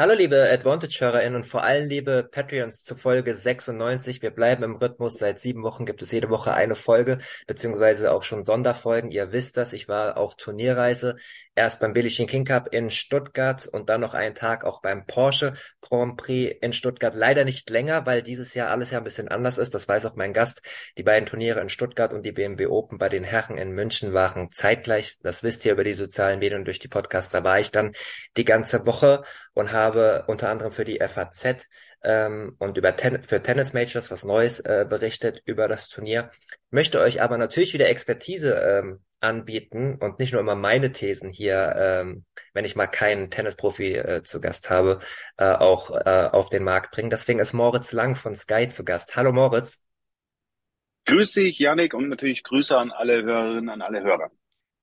Hallo liebe Advantage-HörerInnen und vor allem liebe Patreons zu Folge 96. Wir bleiben im Rhythmus. Seit sieben Wochen gibt es jede Woche eine Folge, beziehungsweise auch schon Sonderfolgen. Ihr wisst das, ich war auf Turnierreise. Erst beim Billie Jean King Cup in Stuttgart und dann noch einen Tag auch beim Porsche Grand Prix in Stuttgart. Leider nicht länger, weil dieses Jahr alles ja ein bisschen anders ist. Das weiß auch mein Gast. Die beiden Turniere in Stuttgart und die BMW Open bei den Herren in München waren zeitgleich. Das wisst ihr über die sozialen Medien und durch die Podcasts. Da war ich dann die ganze Woche und habe unter anderem für die FAZ ähm, und über Ten für Tennis Majors was Neues äh, berichtet über das Turnier. Möchte euch aber natürlich wieder Expertise ähm, anbieten und nicht nur immer meine Thesen hier, ähm, wenn ich mal keinen Tennisprofi äh, zu Gast habe, äh, auch äh, auf den Markt bringen. Deswegen ist Moritz Lang von Sky zu Gast. Hallo Moritz. Grüß dich, Yannick, und natürlich Grüße an alle Hörerinnen, an alle Hörer.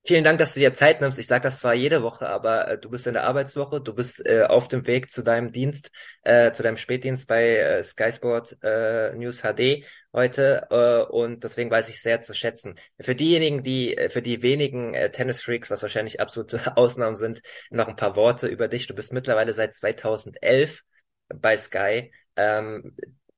Vielen Dank, dass du dir Zeit nimmst. Ich sage das zwar jede Woche, aber äh, du bist in der Arbeitswoche, du bist äh, auf dem Weg zu deinem Dienst, äh, zu deinem Spätdienst bei äh, Sky Sport äh, News HD heute äh, und deswegen weiß ich sehr zu schätzen. Für diejenigen, die, äh, für die wenigen äh, Tennisfreaks, was wahrscheinlich absolute Ausnahmen sind, noch ein paar Worte über dich. Du bist mittlerweile seit 2011 bei Sky. Ähm,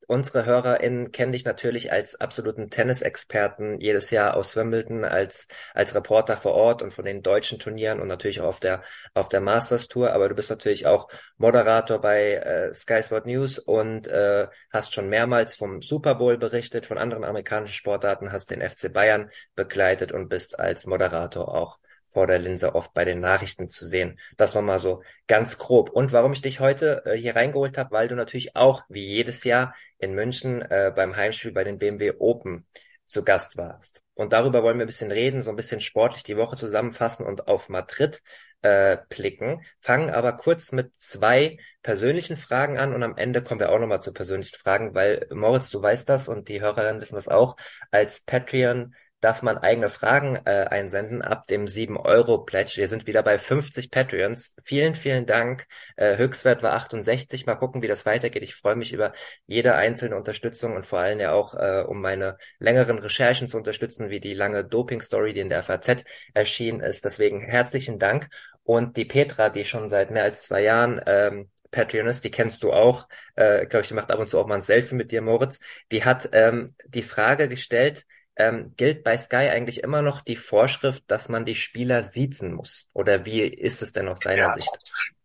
Unsere HörerInnen kennen dich natürlich als absoluten Tennisexperten jedes Jahr aus Wimbledon, als, als Reporter vor Ort und von den deutschen Turnieren und natürlich auch auf der, auf der Masters Tour. Aber du bist natürlich auch Moderator bei äh, Sky Sport News und äh, hast schon mehrmals vom Super Bowl berichtet, von anderen amerikanischen Sportarten, hast den FC Bayern begleitet und bist als Moderator auch vor der Linse oft bei den Nachrichten zu sehen. Das war mal so ganz grob. Und warum ich dich heute äh, hier reingeholt habe, weil du natürlich auch wie jedes Jahr in München äh, beim Heimspiel bei den BMW Open zu Gast warst. Und darüber wollen wir ein bisschen reden, so ein bisschen sportlich die Woche zusammenfassen und auf Madrid äh, blicken. Fangen aber kurz mit zwei persönlichen Fragen an und am Ende kommen wir auch nochmal zu persönlichen Fragen, weil Moritz, du weißt das und die Hörerinnen wissen das auch, als Patreon darf man eigene Fragen äh, einsenden ab dem 7-Euro-Pledge. Wir sind wieder bei 50 Patreons. Vielen, vielen Dank. Äh, Höchstwert war 68. Mal gucken, wie das weitergeht. Ich freue mich über jede einzelne Unterstützung und vor allem ja auch, äh, um meine längeren Recherchen zu unterstützen, wie die lange Doping-Story, die in der FAZ erschienen ist. Deswegen herzlichen Dank. Und die Petra, die schon seit mehr als zwei Jahren ähm, Patreon ist, die kennst du auch, äh, glaube ich, die macht ab und zu auch mal ein Selfie mit dir, Moritz. Die hat ähm, die Frage gestellt, ähm, gilt bei Sky eigentlich immer noch die Vorschrift, dass man die Spieler siezen muss? Oder wie ist es denn aus deiner ja. Sicht?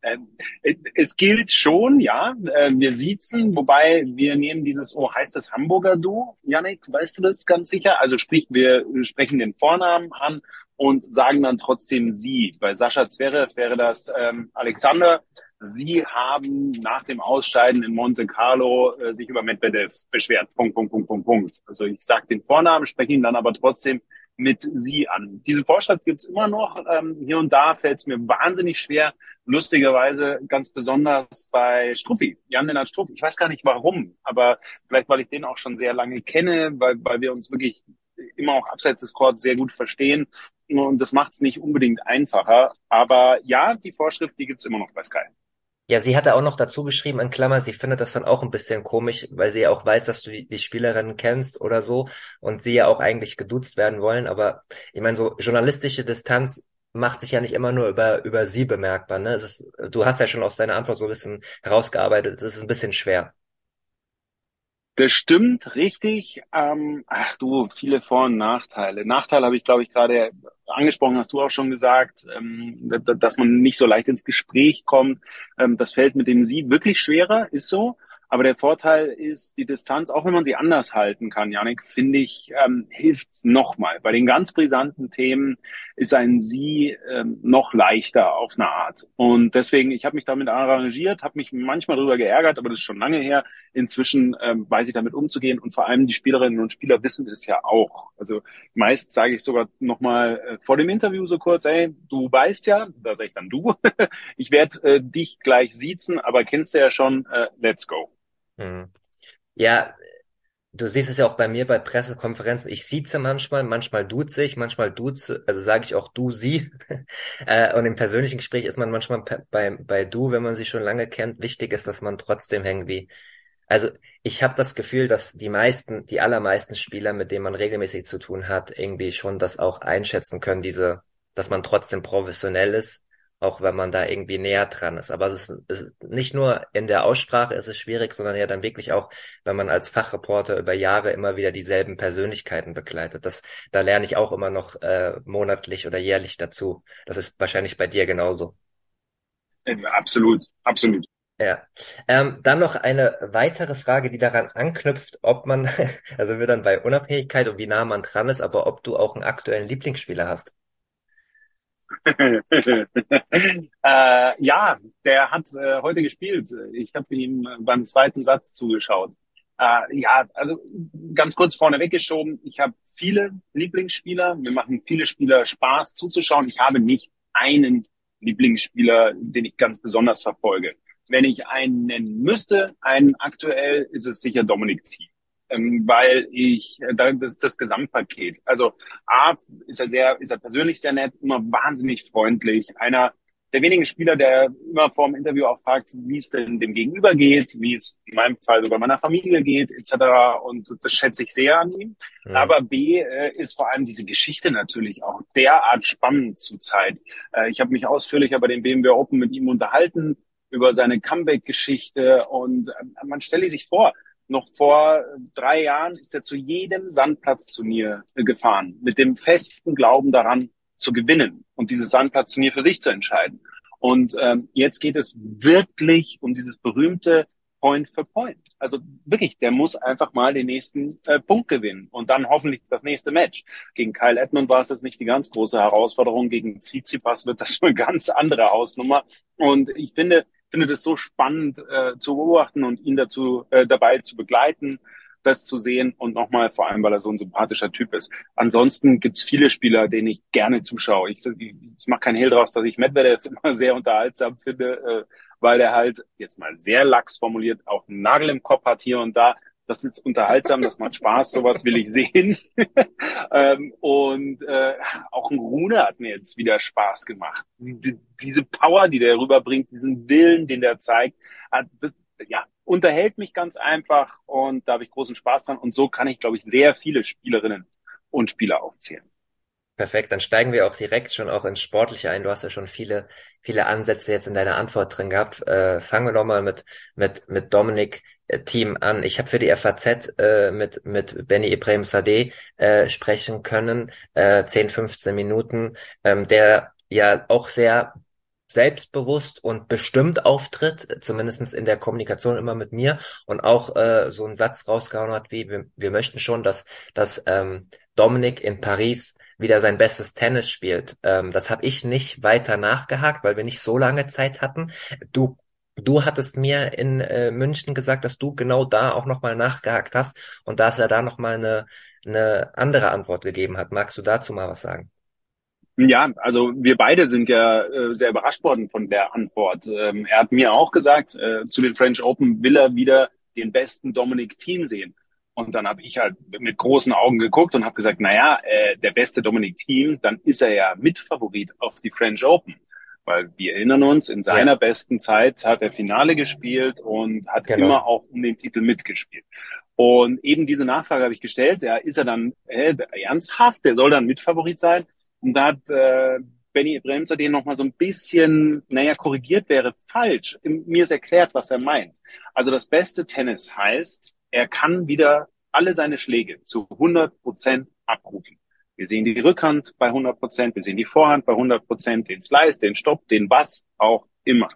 Ähm, es gilt schon, ja. Äh, wir siezen, wobei wir nehmen dieses, oh, heißt das Hamburger Du, Yannick, weißt du das ganz sicher? Also sprich, wir sprechen den Vornamen an und sagen dann trotzdem Sie. Bei Sascha Zverev wäre das ähm, Alexander. Sie haben nach dem Ausscheiden in Monte Carlo äh, sich über Medvedev beschwert. Punkt, Punkt, Punkt, Punkt, Punkt. Also ich sage den Vornamen, spreche ihn dann aber trotzdem mit Sie an. Diese Vorschrift gibt's immer noch. Ähm, hier und da fällt es mir wahnsinnig schwer. Lustigerweise ganz besonders bei Struffi, Jan-Lennart Struffi. Ich weiß gar nicht warum, aber vielleicht, weil ich den auch schon sehr lange kenne, weil, weil wir uns wirklich immer auch abseits des Courts sehr gut verstehen. Und das macht es nicht unbedingt einfacher. Aber ja, die Vorschrift, die gibt's immer noch bei Sky. Ja, sie hatte auch noch dazu geschrieben, in Klammer, sie findet das dann auch ein bisschen komisch, weil sie ja auch weiß, dass du die, die Spielerinnen kennst oder so und sie ja auch eigentlich geduzt werden wollen. Aber ich meine, so journalistische Distanz macht sich ja nicht immer nur über, über sie bemerkbar. Ne? Es ist, du hast ja schon aus deiner Antwort so ein bisschen herausgearbeitet, es ist ein bisschen schwer. Das stimmt, richtig. Ähm, ach du, viele Vor- und Nachteile. Nachteil habe ich, glaube ich, gerade angesprochen, hast du auch schon gesagt, ähm, dass man nicht so leicht ins Gespräch kommt. Ähm, das fällt mit dem Sie wirklich schwerer, ist so. Aber der Vorteil ist, die Distanz, auch wenn man sie anders halten kann, Janik, finde ich, ähm, hilft's nochmal. Bei den ganz brisanten Themen ist ein Sie ähm, noch leichter auf eine Art. Und deswegen, ich habe mich damit arrangiert, habe mich manchmal darüber geärgert, aber das ist schon lange her. Inzwischen ähm, weiß ich damit umzugehen und vor allem die Spielerinnen und Spieler wissen es ja auch. Also meist sage ich sogar nochmal äh, vor dem Interview so kurz, ey, du weißt ja, da sage ich dann du, ich werde äh, dich gleich siezen, aber kennst du ja schon, äh, let's go. Mhm. Ja, du siehst es ja auch bei mir bei Pressekonferenzen. Ich sieze manchmal, manchmal duze ich, manchmal duze, also sage ich auch du, sie. Äh, und im persönlichen Gespräch ist man manchmal bei, bei du, wenn man sie schon lange kennt. Wichtig ist, dass man trotzdem irgendwie also ich habe das Gefühl, dass die meisten, die allermeisten Spieler, mit denen man regelmäßig zu tun hat, irgendwie schon das auch einschätzen können, diese, dass man trotzdem professionell ist auch wenn man da irgendwie näher dran ist. Aber es ist, es ist nicht nur in der Aussprache ist es schwierig, sondern ja dann wirklich auch, wenn man als Fachreporter über Jahre immer wieder dieselben Persönlichkeiten begleitet. Das, da lerne ich auch immer noch äh, monatlich oder jährlich dazu. Das ist wahrscheinlich bei dir genauso. Absolut, absolut. Ja. Ähm, dann noch eine weitere Frage, die daran anknüpft, ob man, also wir dann bei Unabhängigkeit und wie nah man dran ist, aber ob du auch einen aktuellen Lieblingsspieler hast. äh, ja, der hat äh, heute gespielt. Ich habe ihm beim zweiten Satz zugeschaut. Äh, ja, also ganz kurz vorne weggeschoben. Ich habe viele Lieblingsspieler. Mir machen viele Spieler Spaß zuzuschauen. Ich habe nicht einen Lieblingsspieler, den ich ganz besonders verfolge. Wenn ich einen nennen müsste, einen aktuell, ist es sicher Dominik Thiem ähm, weil ich äh, das, das Gesamtpaket. Also A ist er sehr, ist er persönlich sehr nett, immer wahnsinnig freundlich. Einer der wenigen Spieler, der immer vor dem Interview auch fragt, wie es denn dem Gegenüber geht, wie es in meinem Fall sogar meiner Familie geht, etc. Und das schätze ich sehr an ihm. Ja. Aber B äh, ist vor allem diese Geschichte natürlich auch derart spannend zurzeit. Äh, ich habe mich ausführlicher bei dem BMW Open mit ihm unterhalten über seine Comeback-Geschichte und äh, man stelle sich vor, noch vor drei Jahren ist er zu jedem Sandplatzturnier gefahren, mit dem festen Glauben daran zu gewinnen und dieses Sandplatzturnier für sich zu entscheiden. Und ähm, jetzt geht es wirklich um dieses berühmte Point for Point. Also wirklich, der muss einfach mal den nächsten äh, Punkt gewinnen und dann hoffentlich das nächste Match. Gegen Kyle Edmund war es jetzt nicht die ganz große Herausforderung. Gegen Tsitsipas wird das eine ganz andere Hausnummer. Und ich finde, finde das so spannend äh, zu beobachten und ihn dazu äh, dabei zu begleiten, das zu sehen und nochmal vor allem, weil er so ein sympathischer Typ ist. Ansonsten gibt's viele Spieler, denen ich gerne zuschaue. Ich, ich, ich mache keinen Hehl draus, dass ich Medvedev immer sehr unterhaltsam finde, äh, weil er halt jetzt mal sehr lax formuliert auch einen Nagel im Kopf hat hier und da, das ist unterhaltsam, das macht Spaß, sowas will ich sehen. ähm, und äh, auch ein Rune hat mir jetzt wieder Spaß gemacht. Die, diese Power, die der rüberbringt, diesen Willen, den der zeigt, hat, das, ja, unterhält mich ganz einfach und da habe ich großen Spaß dran. Und so kann ich, glaube ich, sehr viele Spielerinnen und Spieler aufzählen. Perfekt, dann steigen wir auch direkt schon auch ins Sportliche ein. Du hast ja schon viele, viele Ansätze jetzt in deiner Antwort drin gehabt. Äh, fangen wir nochmal mit, mit, mit Dominik Team an. Ich habe für die FAZ äh, mit, mit Benny Ibrahim Sadeh äh, sprechen können, äh, 10, 15 Minuten, ähm, der ja auch sehr selbstbewusst und bestimmt auftritt, zumindestens in der Kommunikation immer mit mir und auch äh, so einen Satz rausgehauen hat, wie wir, wir möchten schon, dass, dass ähm, Dominik in Paris wieder sein bestes Tennis spielt. Ähm, das habe ich nicht weiter nachgehakt, weil wir nicht so lange Zeit hatten. Du Du hattest mir in äh, München gesagt, dass du genau da auch nochmal nachgehakt hast und dass er da nochmal eine, eine andere Antwort gegeben hat. Magst du dazu mal was sagen? Ja, also wir beide sind ja äh, sehr überrascht worden von der Antwort. Ähm, er hat mir auch gesagt, äh, zu den French Open will er wieder den besten Dominik Team sehen. Und dann habe ich halt mit großen Augen geguckt und habe gesagt, naja, äh, der beste Dominik Thiem, dann ist er ja Mitfavorit auf die French Open. Weil wir erinnern uns, in seiner ja. besten Zeit hat er Finale gespielt und hat genau. immer auch um den Titel mitgespielt. Und eben diese Nachfrage habe ich gestellt, ja, ist er dann äh, ernsthaft, der soll dann Mitfavorit sein? Und da hat äh, Benny Bremser den nochmal so ein bisschen, naja, korrigiert wäre falsch. Mir ist erklärt, was er meint. Also das beste Tennis heißt, er kann wieder alle seine Schläge zu 100 Prozent abrufen. Wir sehen die Rückhand bei 100 Prozent, wir sehen die Vorhand bei 100 Prozent, den Slice, den Stopp, den was auch immer.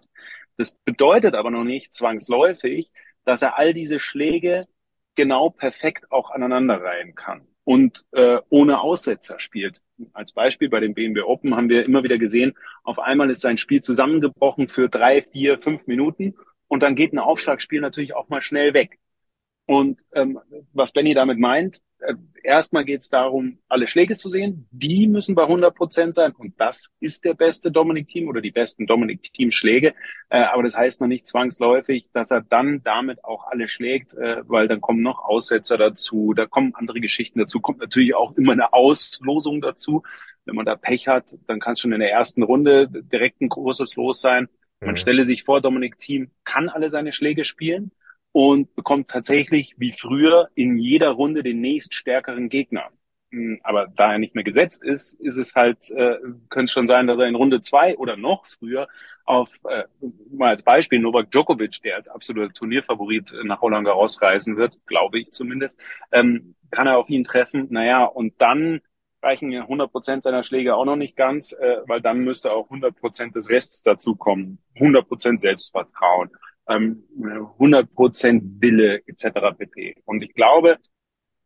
Das bedeutet aber noch nicht zwangsläufig, dass er all diese Schläge genau perfekt auch aneinanderreihen kann und äh, ohne Aussetzer spielt. Als Beispiel bei dem BMW Open haben wir immer wieder gesehen, auf einmal ist sein Spiel zusammengebrochen für drei, vier, fünf Minuten und dann geht ein Aufschlagspiel natürlich auch mal schnell weg. Und ähm, was Benny damit meint, äh, erstmal geht es darum, alle Schläge zu sehen. Die müssen bei 100 Prozent sein. Und das ist der beste Dominik-Team oder die besten Dominik-Team-Schläge. Äh, aber das heißt noch nicht zwangsläufig, dass er dann damit auch alle schlägt, äh, weil dann kommen noch Aussetzer dazu, da kommen andere Geschichten dazu, kommt natürlich auch immer eine Auslosung dazu. Wenn man da Pech hat, dann kann es schon in der ersten Runde direkt ein großes Los sein. Man mhm. stelle sich vor, Dominik Team kann alle seine Schläge spielen und bekommt tatsächlich wie früher in jeder Runde den nächststärkeren Gegner. Hm, aber da er nicht mehr gesetzt ist, ist es halt, äh, könnte es schon sein, dass er in Runde zwei oder noch früher auf, äh, mal als Beispiel, Novak Djokovic, der als absoluter Turnierfavorit nach Holland rausreisen wird, glaube ich zumindest, ähm, kann er auf ihn treffen. Naja, und dann reichen 100 Prozent seiner Schläge auch noch nicht ganz, äh, weil dann müsste auch 100 Prozent des Restes dazukommen. 100 Prozent Selbstvertrauen ähm, 100% Wille etc. pp. Und ich glaube,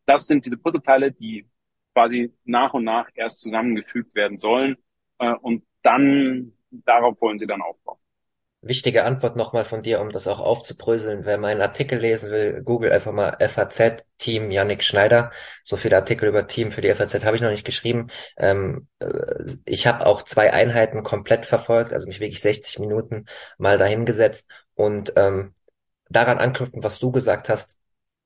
das sind diese Puzzleteile, die quasi nach und nach erst zusammengefügt werden sollen äh, und dann darauf wollen sie dann aufbauen. Wichtige Antwort nochmal von dir, um das auch aufzubröseln. Wer meinen Artikel lesen will, google einfach mal FAZ Team Yannick Schneider. So viele Artikel über Team für die FAZ habe ich noch nicht geschrieben. Ähm, äh, ich habe auch zwei Einheiten komplett verfolgt, also mich wirklich 60 Minuten mal dahingesetzt und ähm, daran anknüpfen, was du gesagt hast,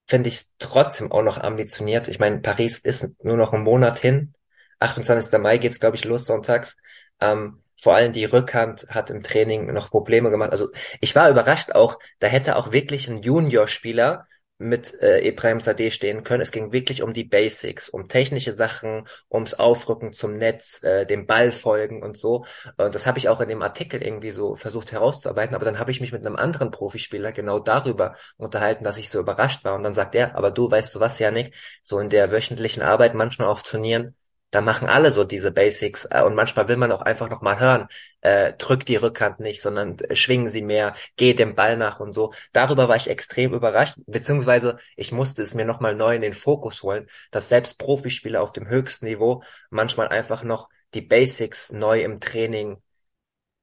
finde ich es trotzdem auch noch ambitioniert. Ich meine, Paris ist nur noch ein Monat hin. 28. Mai geht's, glaube ich, los sonntags. Ähm, vor allem die Rückhand hat im Training noch Probleme gemacht. Also ich war überrascht auch, da hätte auch wirklich ein Juniorspieler mit äh, Ibrahim Sadeh stehen können. Es ging wirklich um die Basics, um technische Sachen, ums Aufrücken zum Netz, äh, dem Ball folgen und so. Und das habe ich auch in dem Artikel irgendwie so versucht herauszuarbeiten. Aber dann habe ich mich mit einem anderen Profispieler genau darüber unterhalten, dass ich so überrascht war. Und dann sagt er, aber du weißt du was, Janik, so in der wöchentlichen Arbeit manchmal auf Turnieren, da machen alle so diese Basics äh, und manchmal will man auch einfach noch mal hören, äh, drück die Rückhand nicht, sondern äh, schwingen sie mehr, geh dem Ball nach und so. Darüber war ich extrem überrascht, beziehungsweise ich musste es mir noch mal neu in den Fokus holen, dass selbst Profispieler auf dem höchsten Niveau manchmal einfach noch die Basics neu im Training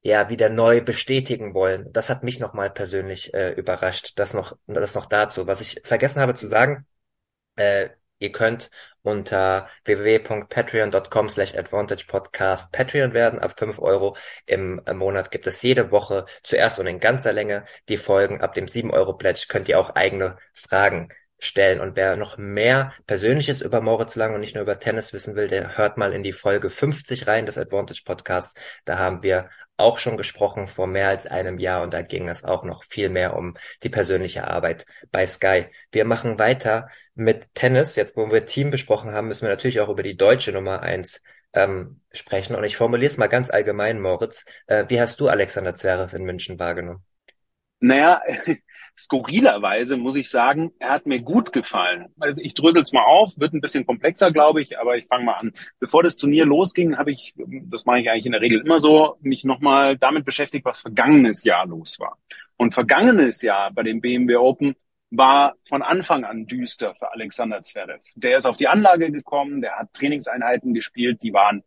ja wieder neu bestätigen wollen. Das hat mich noch mal persönlich äh, überrascht. Das noch, das noch dazu. Was ich vergessen habe zu sagen, äh, Ihr könnt unter www.patreon.com slash advantagepodcast Patreon werden. Ab fünf Euro im Monat gibt es jede Woche zuerst und in ganzer Länge die Folgen. Ab dem sieben Euro Pledge könnt ihr auch eigene Fragen stellen. Und wer noch mehr Persönliches über Moritz Lang und nicht nur über Tennis wissen will, der hört mal in die Folge 50 rein des Advantage Podcasts. Da haben wir auch schon gesprochen vor mehr als einem Jahr und da ging es auch noch viel mehr um die persönliche Arbeit bei Sky. Wir machen weiter mit Tennis. Jetzt, wo wir Team besprochen haben, müssen wir natürlich auch über die deutsche Nummer eins ähm, sprechen. Und ich formuliere es mal ganz allgemein, Moritz. Äh, wie hast du Alexander Zverev in München wahrgenommen? Naja, skurrilerweise muss ich sagen, er hat mir gut gefallen. Also ich drösel es mal auf, wird ein bisschen komplexer, glaube ich, aber ich fange mal an. Bevor das Turnier losging, habe ich, das mache ich eigentlich in der Regel immer so, mich nochmal damit beschäftigt, was vergangenes Jahr los war. Und vergangenes Jahr bei dem BMW Open war von Anfang an düster für Alexander Zverev. Der ist auf die Anlage gekommen, der hat Trainingseinheiten gespielt, die waren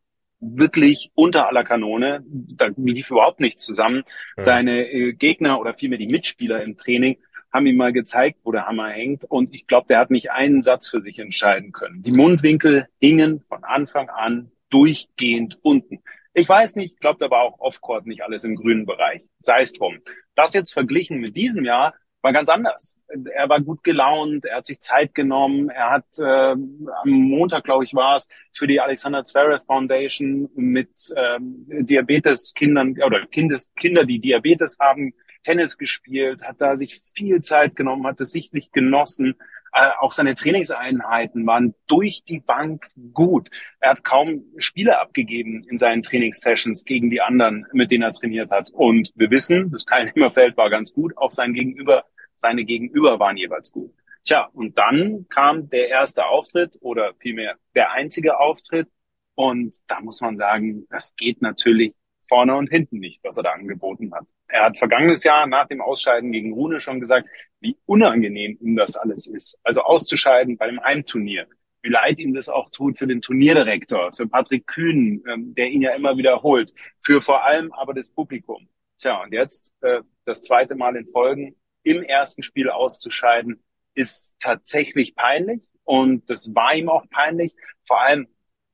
wirklich unter aller Kanone. Da lief überhaupt nichts zusammen. Ja. Seine äh, Gegner oder vielmehr die Mitspieler im Training haben ihm mal gezeigt, wo der Hammer hängt. Und ich glaube, der hat nicht einen Satz für sich entscheiden können. Die Mundwinkel hingen von Anfang an durchgehend unten. Ich weiß nicht, ich glaube, da war auch Offcourt nicht alles im grünen Bereich. Sei es drum. Das jetzt verglichen mit diesem Jahr war ganz anders. Er war gut gelaunt, er hat sich Zeit genommen, er hat äh, am Montag, glaube ich, war es, für die Alexander Zverev Foundation mit ähm, Diabetes-Kindern oder Kindes, Kinder, die Diabetes haben, Tennis gespielt, hat da sich viel Zeit genommen, hat es sichtlich genossen. Äh, auch seine Trainingseinheiten waren durch die Bank gut. Er hat kaum Spiele abgegeben in seinen Trainingssessions gegen die anderen, mit denen er trainiert hat. Und wir wissen, das Teilnehmerfeld war ganz gut. Auch sein Gegenüber seine Gegenüber waren jeweils gut. Tja, und dann kam der erste Auftritt oder vielmehr der einzige Auftritt. Und da muss man sagen, das geht natürlich vorne und hinten nicht, was er da angeboten hat. Er hat vergangenes Jahr nach dem Ausscheiden gegen Rune schon gesagt, wie unangenehm ihm das alles ist. Also auszuscheiden bei dem Heimturnier. Wie leid ihm das auch tut für den Turnierdirektor, für Patrick Kühn, ähm, der ihn ja immer wiederholt, für vor allem aber das Publikum. Tja, und jetzt äh, das zweite Mal in Folgen im ersten Spiel auszuscheiden, ist tatsächlich peinlich. Und das war ihm auch peinlich. Vor allem,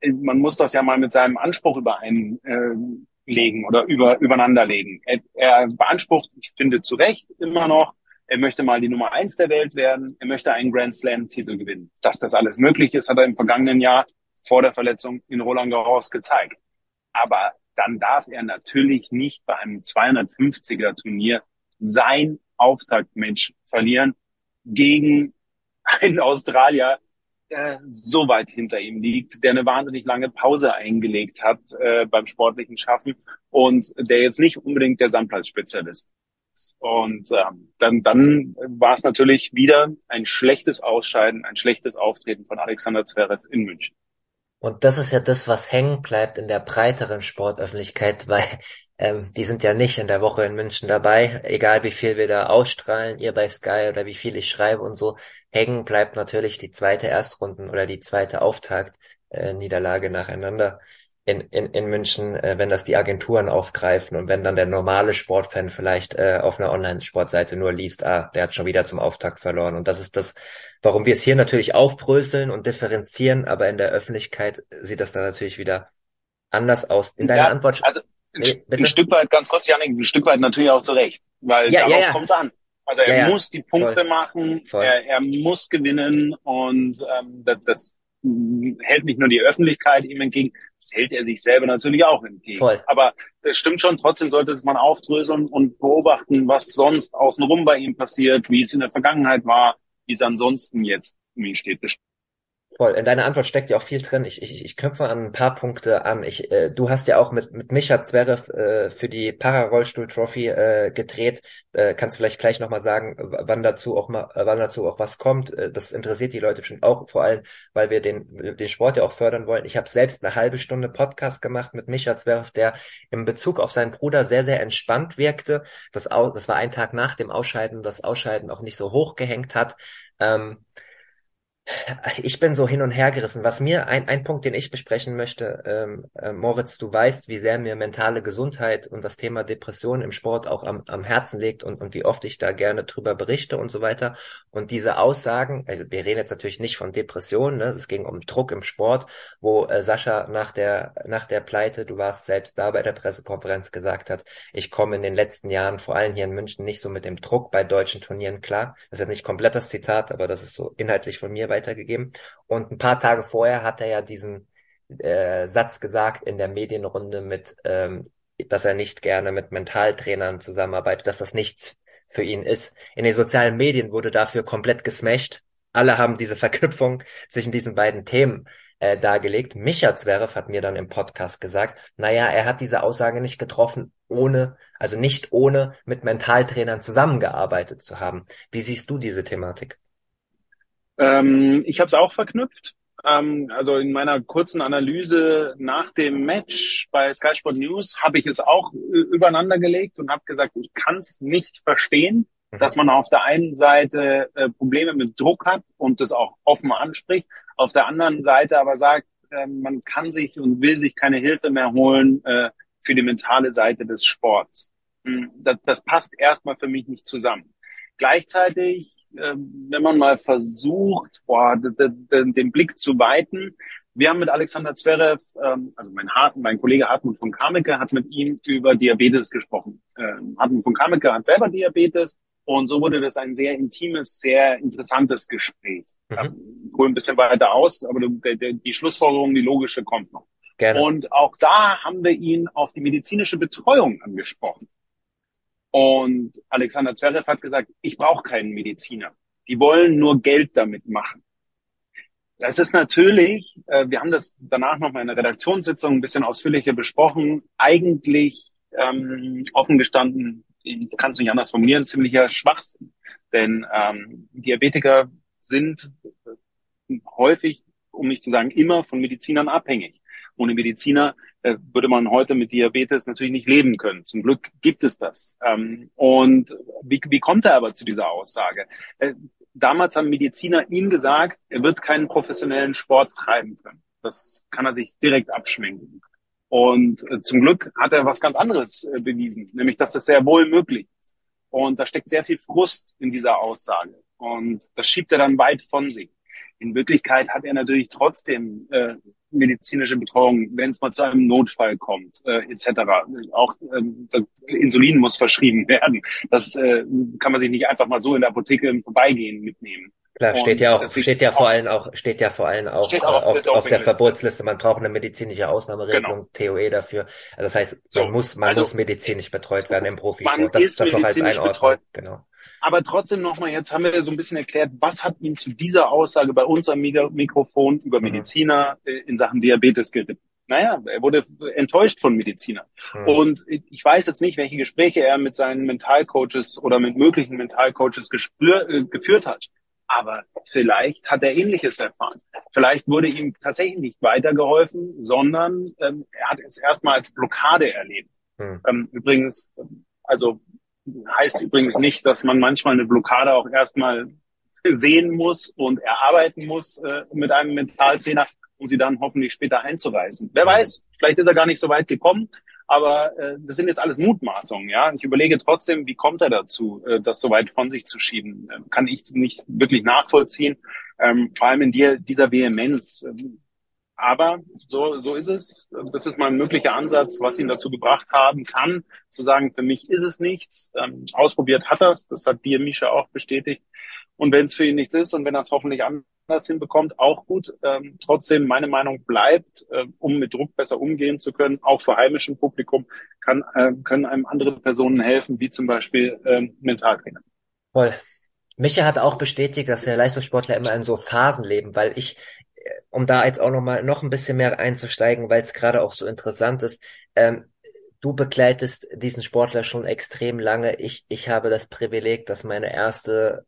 man muss das ja mal mit seinem Anspruch überein, äh, oder über, übereinander legen. Er, er beansprucht, ich finde zu Recht immer noch, er möchte mal die Nummer eins der Welt werden, er möchte einen Grand Slam-Titel gewinnen. Dass das alles möglich ist, hat er im vergangenen Jahr vor der Verletzung in Roland Garros gezeigt. Aber dann darf er natürlich nicht bei einem 250er Turnier sein Auftaktmatch verlieren gegen einen Australier, der so weit hinter ihm liegt, der eine wahnsinnig lange Pause eingelegt hat äh, beim sportlichen Schaffen und der jetzt nicht unbedingt der Sandplatzspezialist ist. Und ähm, dann, dann war es natürlich wieder ein schlechtes Ausscheiden, ein schlechtes Auftreten von Alexander Zverev in München. Und das ist ja das, was hängen bleibt in der breiteren Sportöffentlichkeit, weil ähm, die sind ja nicht in der Woche in München dabei, egal wie viel wir da ausstrahlen, ihr bei Sky oder wie viel ich schreibe und so. Hängen bleibt natürlich die zweite Erstrunden oder die zweite Auftakt äh, Niederlage nacheinander in, in, in München, äh, wenn das die Agenturen aufgreifen und wenn dann der normale Sportfan vielleicht äh, auf einer Online-Sportseite nur liest, ah, der hat schon wieder zum Auftakt verloren. Und das ist das, warum wir es hier natürlich aufbröseln und differenzieren, aber in der Öffentlichkeit sieht das dann natürlich wieder anders aus. In deiner ja, Antwort. Also nee, ein Stück weit, ganz kurz, Janik, ein Stück weit natürlich auch zurecht, weil ja, darauf ja, ja. kommt es an. Also er muss die Punkte Voll. machen, Voll. Er, er muss gewinnen und ähm, das, das hält nicht nur die Öffentlichkeit ihm entgegen, das hält er sich selber natürlich auch entgegen. Voll. Aber es stimmt schon, trotzdem sollte man aufdröseln und beobachten, was sonst außenrum bei ihm passiert, wie es in der Vergangenheit war, wie es ansonsten jetzt um ihn steht. Voll. In deiner Antwort steckt ja auch viel drin. Ich, ich, ich knüpfe an ein paar Punkte an. Ich, äh, du hast ja auch mit, mit Micha Zverev äh, für die Para-Rollstuhl-Trophy äh, gedreht. Äh, kannst vielleicht gleich nochmal sagen, wann dazu auch mal, wann dazu auch was kommt. Äh, das interessiert die Leute bestimmt auch, vor allem, weil wir den, den Sport ja auch fördern wollen. Ich habe selbst eine halbe Stunde Podcast gemacht mit Micha Zverev, der im Bezug auf seinen Bruder sehr, sehr entspannt wirkte. Das, das war ein Tag nach dem Ausscheiden, das Ausscheiden auch nicht so hochgehängt hat. Ähm, ich bin so hin und her gerissen. Was mir ein, ein Punkt, den ich besprechen möchte, ähm, äh, Moritz, du weißt, wie sehr mir mentale Gesundheit und das Thema Depression im Sport auch am, am Herzen liegt und, und wie oft ich da gerne drüber berichte und so weiter. Und diese Aussagen, also wir reden jetzt natürlich nicht von Depressionen, ne? es ging um Druck im Sport, wo äh, Sascha nach der nach der Pleite, du warst selbst da bei der Pressekonferenz gesagt hat, ich komme in den letzten Jahren, vor allem hier in München, nicht so mit dem Druck bei deutschen Turnieren klar. Das ist jetzt nicht komplett das Zitat, aber das ist so inhaltlich von mir weitergegeben. Und ein paar Tage vorher hat er ja diesen äh, Satz gesagt in der Medienrunde mit, ähm, dass er nicht gerne mit Mentaltrainern zusammenarbeitet, dass das nichts für ihn ist. In den sozialen Medien wurde dafür komplett gesmasht. Alle haben diese Verknüpfung zwischen diesen beiden Themen äh, dargelegt. Micha Zverev hat mir dann im Podcast gesagt, naja, er hat diese Aussage nicht getroffen, ohne, also nicht ohne mit Mentaltrainern zusammengearbeitet zu haben. Wie siehst du diese Thematik? Ähm, ich habe es auch verknüpft. Ähm, also in meiner kurzen Analyse nach dem Match bei Sky Sport News habe ich es auch übereinander gelegt und habe gesagt, ich kann es nicht verstehen, mhm. dass man auf der einen Seite äh, Probleme mit Druck hat und das auch offen anspricht, auf der anderen Seite aber sagt, äh, man kann sich und will sich keine Hilfe mehr holen äh, für die mentale Seite des Sports. Hm, das, das passt erstmal für mich nicht zusammen. Gleichzeitig, äh, wenn man mal versucht, boah, den Blick zu weiten, wir haben mit Alexander Zverev, ähm, also mein, Hart, mein Kollege Hartmut von Kameke hat mit ihm über Diabetes gesprochen. Ähm, Hartmut von Kameke hat selber Diabetes und so wurde das ein sehr intimes, sehr interessantes Gespräch. Mhm. Ähm, hol ein bisschen weiter aus, aber die, die Schlussfolgerung, die logische kommt noch. Gerne. Und auch da haben wir ihn auf die medizinische Betreuung angesprochen. Und Alexander Zverev hat gesagt, ich brauche keinen Mediziner. Die wollen nur Geld damit machen. Das ist natürlich, äh, wir haben das danach noch mal in der Redaktionssitzung ein bisschen ausführlicher besprochen, eigentlich ähm, offen gestanden, ich kann es nicht anders formulieren, ziemlicher Schwachsinn. Denn ähm, Diabetiker sind häufig, um nicht zu sagen immer, von Medizinern abhängig. Ohne Mediziner äh, würde man heute mit Diabetes natürlich nicht leben können. Zum Glück gibt es das. Ähm, und wie, wie kommt er aber zu dieser Aussage? Äh, damals haben Mediziner ihm gesagt, er wird keinen professionellen Sport treiben können. Das kann er sich direkt abschminken. Und äh, zum Glück hat er was ganz anderes äh, bewiesen, nämlich dass das sehr wohl möglich ist. Und da steckt sehr viel Frust in dieser Aussage. Und das schiebt er dann weit von sich. In Wirklichkeit hat er natürlich trotzdem äh, medizinische Betreuung, wenn es mal zu einem Notfall kommt, äh, etc. Auch ähm, Insulin muss verschrieben werden. Das äh, kann man sich nicht einfach mal so in der Apotheke im Vorbeigehen mitnehmen. Klar, steht ja auch, steht ja vor allem auch, steht ja vor allem auch, auch auf, auf, der Verbotsliste. Man braucht eine medizinische Ausnahmeregelung, genau. TOE dafür. Also das heißt, man so, muss, man also, muss medizinisch betreut werden im Profisport. Das, das noch als Einordnung. Betreut. Genau. Aber trotzdem nochmal, jetzt haben wir so ein bisschen erklärt, was hat ihn zu dieser Aussage bei uns am Mikrofon über mhm. Mediziner äh, in Sachen Diabetes geritten? Naja, er wurde enttäuscht von Medizinern. Mhm. Und ich weiß jetzt nicht, welche Gespräche er mit seinen Mentalcoaches oder mit möglichen Mentalcoaches gespür, äh, geführt hat. Aber vielleicht hat er Ähnliches erfahren. Vielleicht wurde ihm tatsächlich nicht weitergeholfen, sondern ähm, er hat es erstmal als Blockade erlebt. Hm. Ähm, übrigens, also heißt übrigens nicht, dass man manchmal eine Blockade auch erstmal sehen muss und erarbeiten muss äh, mit einem Mentaltrainer, um sie dann hoffentlich später einzureißen. Wer weiß, vielleicht ist er gar nicht so weit gekommen. Aber äh, das sind jetzt alles Mutmaßungen, ja. Ich überlege trotzdem, wie kommt er dazu, äh, das so weit von sich zu schieben? Äh, kann ich nicht wirklich nachvollziehen, ähm, vor allem in dir, dieser Vehemenz. Aber so, so ist es. Das ist mal ein möglicher Ansatz, was ihn dazu gebracht haben kann, zu sagen, für mich ist es nichts. Ähm, ausprobiert hat er Das hat dir, Misha, auch bestätigt. Und wenn es für ihn nichts ist und wenn er es hoffentlich anders hinbekommt, auch gut. Ähm, trotzdem, meine Meinung bleibt, äh, um mit Druck besser umgehen zu können, auch vor heimischem Publikum, kann, äh, können einem andere Personen helfen, wie zum Beispiel äh, Mentaltrainer. Voll. Micha hat auch bestätigt, dass der Leistungssportler immer in so Phasen leben, weil ich, äh, um da jetzt auch noch mal noch ein bisschen mehr einzusteigen, weil es gerade auch so interessant ist, ähm, du begleitest diesen Sportler schon extrem lange. Ich, ich habe das Privileg, dass meine erste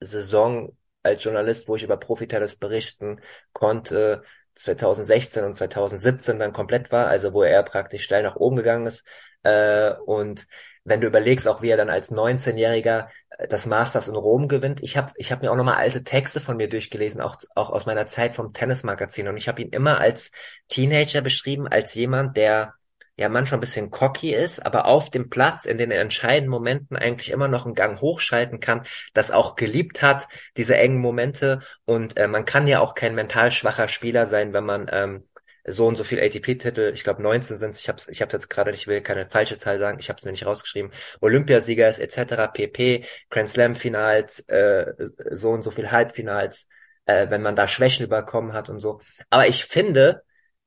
Saison als Journalist, wo ich über Profitennis berichten konnte, 2016 und 2017 dann komplett war, also wo er praktisch steil nach oben gegangen ist. Äh, und wenn du überlegst, auch wie er dann als 19-Jähriger äh, das Masters in Rom gewinnt, ich habe ich hab mir auch nochmal alte Texte von mir durchgelesen, auch, auch aus meiner Zeit vom Tennismagazin. Und ich habe ihn immer als Teenager beschrieben, als jemand, der ja manchmal ein bisschen cocky ist, aber auf dem Platz in den entscheidenden Momenten eigentlich immer noch einen Gang hochschalten kann, das auch geliebt hat, diese engen Momente. Und äh, man kann ja auch kein mental schwacher Spieler sein, wenn man ähm, so und so viel ATP-Titel, ich glaube 19 sind ich habe ich hab's jetzt gerade nicht, will keine falsche Zahl sagen, ich habe es mir nicht rausgeschrieben, Olympiasieger ist etc., pp, Grand Slam-Finals, äh, so und so viel Halbfinals, äh, wenn man da Schwächen überkommen hat und so. Aber ich finde,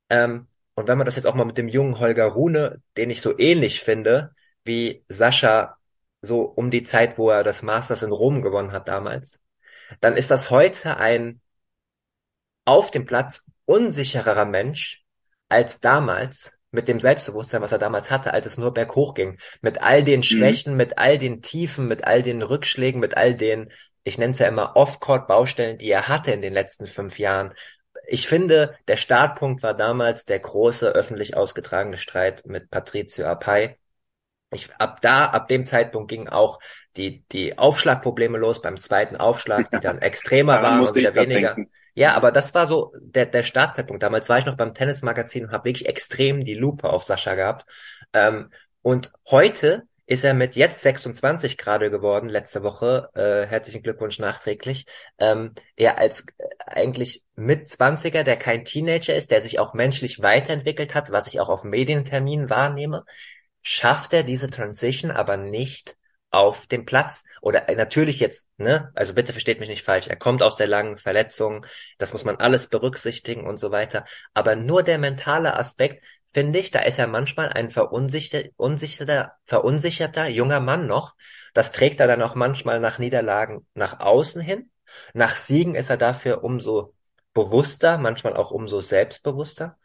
ähm, und wenn man das jetzt auch mal mit dem jungen Holger Rune, den ich so ähnlich finde, wie Sascha so um die Zeit, wo er das Masters in Rom gewonnen hat damals, dann ist das heute ein auf dem Platz unsichererer Mensch als damals mit dem Selbstbewusstsein, was er damals hatte, als es nur berghoch ging. Mit all den mhm. Schwächen, mhm. mit all den Tiefen, mit all den Rückschlägen, mit all den, ich nenne es ja immer Off-Court-Baustellen, die er hatte in den letzten fünf Jahren, ich finde, der Startpunkt war damals der große öffentlich ausgetragene Streit mit Patrizio Apai. Ich, ab da, ab dem Zeitpunkt gingen auch die, die Aufschlagprobleme los beim zweiten Aufschlag, die dann extremer waren und wieder weniger. Denken. Ja, aber das war so der, der Startzeitpunkt. Damals war ich noch beim Tennismagazin und habe wirklich extrem die Lupe auf Sascha gehabt. Ähm, und heute ist er mit jetzt 26 gerade geworden, letzte Woche, äh, herzlichen Glückwunsch nachträglich, ähm, er als äh, eigentlich mit 20er, der kein Teenager ist, der sich auch menschlich weiterentwickelt hat, was ich auch auf Medienterminen wahrnehme, schafft er diese Transition aber nicht auf dem Platz. Oder äh, natürlich jetzt, ne, also bitte versteht mich nicht falsch, er kommt aus der langen Verletzung, das muss man alles berücksichtigen und so weiter, aber nur der mentale Aspekt, finde ich, da ist er manchmal ein verunsicherter, verunsicherter junger Mann noch. Das trägt er dann auch manchmal nach Niederlagen nach außen hin. Nach Siegen ist er dafür umso bewusster, manchmal auch umso selbstbewusster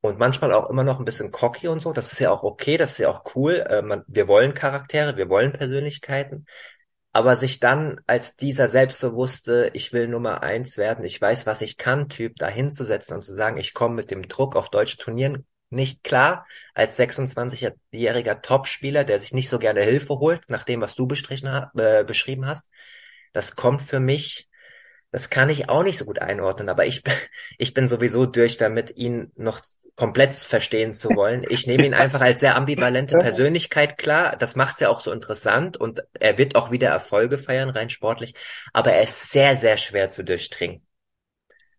und manchmal auch immer noch ein bisschen cocky und so. Das ist ja auch okay, das ist ja auch cool. Äh, man, wir wollen Charaktere, wir wollen Persönlichkeiten. Aber sich dann als dieser selbstbewusste, ich will Nummer eins werden, ich weiß, was ich kann, Typ da hinzusetzen und zu sagen, ich komme mit dem Druck auf deutsche Turnieren nicht klar als 26-jähriger Topspieler, der sich nicht so gerne Hilfe holt, nach dem, was du äh, beschrieben hast. Das kommt für mich das kann ich auch nicht so gut einordnen, aber ich, ich bin sowieso durch damit, ihn noch komplett verstehen zu wollen. Ich nehme ihn einfach als sehr ambivalente Persönlichkeit klar. Das macht ja auch so interessant und er wird auch wieder Erfolge feiern, rein sportlich, aber er ist sehr, sehr schwer zu durchdringen.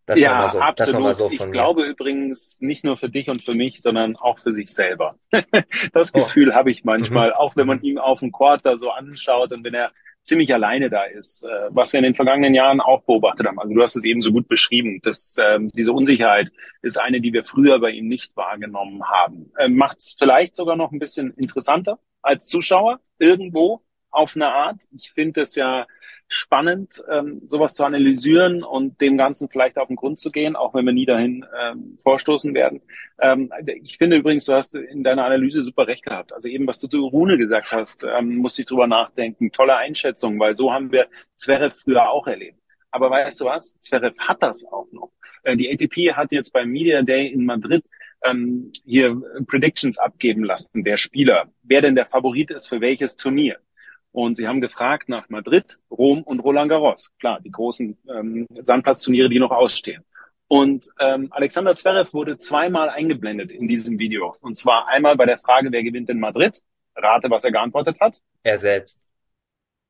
Das ja, so, absolut. So ich mir. glaube übrigens nicht nur für dich und für mich, sondern auch für sich selber. das oh. Gefühl habe ich manchmal, mhm. auch wenn man mhm. ihn auf dem Quarter so anschaut und wenn er ziemlich alleine da ist, äh, was wir in den vergangenen Jahren auch beobachtet haben. Also du hast es eben so gut beschrieben, dass ähm, diese Unsicherheit ist eine, die wir früher bei ihm nicht wahrgenommen haben. Ähm, Macht es vielleicht sogar noch ein bisschen interessanter als Zuschauer irgendwo auf eine Art. Ich finde es ja spannend, ähm, sowas zu analysieren und dem Ganzen vielleicht auf den Grund zu gehen, auch wenn wir nie dahin ähm, vorstoßen werden. Ähm, ich finde übrigens, du hast in deiner Analyse super recht gehabt. Also eben, was du zu Rune gesagt hast, ähm, musste ich drüber nachdenken. Tolle Einschätzung, weil so haben wir Zverev früher auch erlebt. Aber weißt du was? Zverev hat das auch noch. Äh, die ATP hat jetzt beim Media Day in Madrid ähm, hier Predictions abgeben lassen, der Spieler, wer denn der Favorit ist für welches Turnier. Und sie haben gefragt nach Madrid, Rom und Roland Garros. Klar, die großen ähm, Sandplatzturniere, die noch ausstehen. Und ähm, Alexander Zverev wurde zweimal eingeblendet in diesem Video. Und zwar einmal bei der Frage, wer gewinnt in Madrid? Rate, was er geantwortet hat. Er selbst.